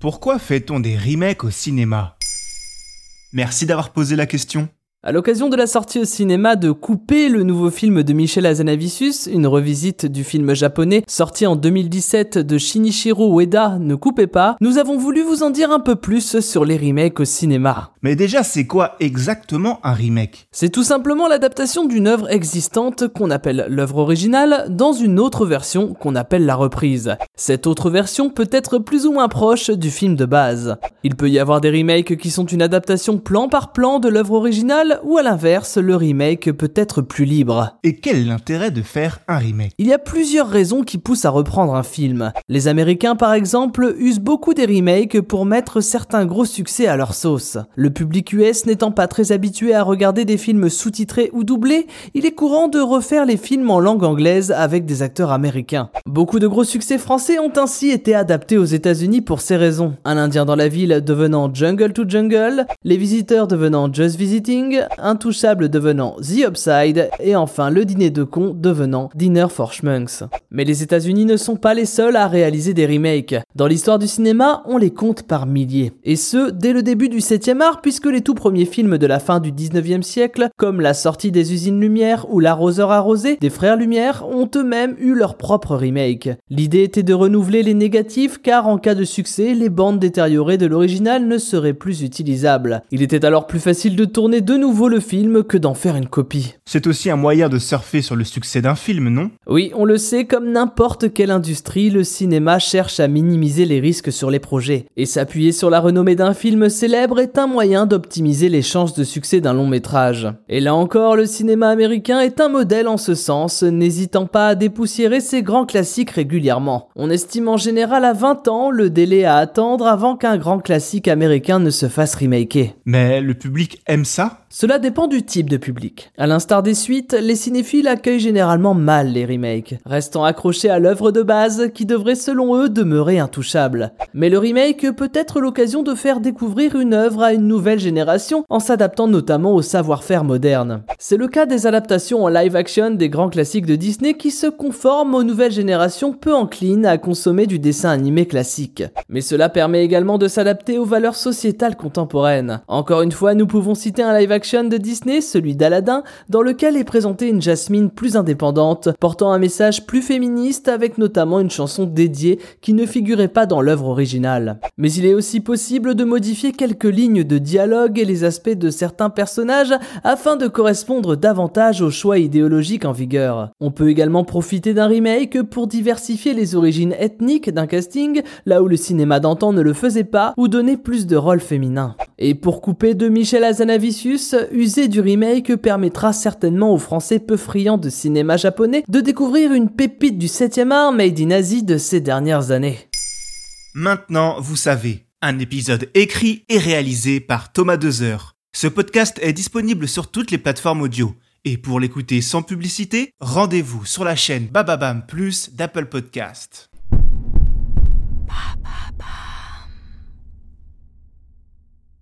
Pourquoi fait-on des remakes au cinéma? Merci d'avoir posé la question. À l'occasion de la sortie au cinéma de Couper, le nouveau film de Michel Hazanavicius, une revisite du film japonais sorti en 2017 de Shinichiro Ueda, Ne coupez pas, nous avons voulu vous en dire un peu plus sur les remakes au cinéma. Mais déjà, c'est quoi exactement un remake? C'est tout simplement l'adaptation d'une œuvre existante qu'on appelle l'œuvre originale dans une autre version qu'on appelle la reprise. Cette autre version peut être plus ou moins proche du film de base. Il peut y avoir des remakes qui sont une adaptation plan par plan de l'œuvre originale ou à l'inverse, le remake peut être plus libre. Et quel est l'intérêt de faire un remake? Il y a plusieurs raisons qui poussent à reprendre un film. Les Américains par exemple usent beaucoup des remakes pour mettre certains gros succès à leur sauce. Le public US n'étant pas très habitué à regarder des films sous-titrés ou doublés, il est courant de refaire les films en langue anglaise avec des acteurs américains. Beaucoup de gros succès français ont ainsi été adaptés aux États-Unis pour ces raisons. Un Indien dans la ville devenant Jungle to Jungle, Les Visiteurs devenant Just Visiting, Intouchable devenant The Upside, et enfin le dîner de con devenant Dinner for Schmunks. Mais les États-Unis ne sont pas les seuls à réaliser des remakes. Dans l'histoire du cinéma, on les compte par milliers. Et ce, dès le début du 7e art, puisque les tout premiers films de la fin du 19e siècle, comme La sortie des usines Lumière ou L'arroseur arrosé des frères Lumière, ont eux-mêmes eu leur propre remake. L'idée était de renouveler les négatifs car en cas de succès, les bandes détériorées de l'original ne seraient plus utilisables. Il était alors plus facile de tourner de nouveau le film que d'en faire une copie. C'est aussi un moyen de surfer sur le succès d'un film, non? Oui, on le sait, comme n'importe quelle industrie, le cinéma cherche à minimiser les risques sur les projets. Et s'appuyer sur la renommée d'un film célèbre est un moyen d'optimiser les chances de succès d'un long métrage. Et là encore, le cinéma américain est un modèle en ce sens, n'hésitant pas à dépoussiérer ses grands classiques régulièrement. On estime en général à 20 ans le délai à attendre avant qu'un grand classique américain ne se fasse remaker. Mais le public aime ça? Cela dépend du type de public. À l'instar des suites, les cinéphiles accueillent généralement mal les remakes, restant accrochés à l'œuvre de base qui devrait selon eux demeurer intouchable. Mais le remake peut être l'occasion de faire découvrir une œuvre à une nouvelle génération en s'adaptant notamment au savoir-faire moderne. C'est le cas des adaptations en live action des grands classiques de Disney qui se conforment aux nouvelles générations peu enclines à consommer du dessin animé classique. Mais cela permet également de s'adapter aux valeurs sociétales contemporaines. Encore une fois, nous pouvons citer un live action de Disney, celui d'Aladin, dans lequel est présentée une Jasmine plus indépendante, portant un message plus féministe avec notamment une chanson dédiée qui ne figurait pas dans l'œuvre originale. Mais il est aussi possible de modifier quelques lignes de dialogue et les aspects de certains personnages afin de correspondre davantage aux choix idéologiques en vigueur. On peut également profiter d'un remake pour diversifier les origines ethniques d'un casting, là où le cinéma d'antan ne le faisait pas, ou donner plus de rôles féminins. Et pour couper de Michel Azanavicius, user du remake permettra certainement aux Français peu friands de cinéma japonais de découvrir une pépite du 7ème art made in Asie de ces dernières années. Maintenant, vous savez, un épisode écrit et réalisé par Thomas Dezer. Ce podcast est disponible sur toutes les plateformes audio. Et pour l'écouter sans publicité, rendez-vous sur la chaîne Bababam Plus d'Apple Podcast.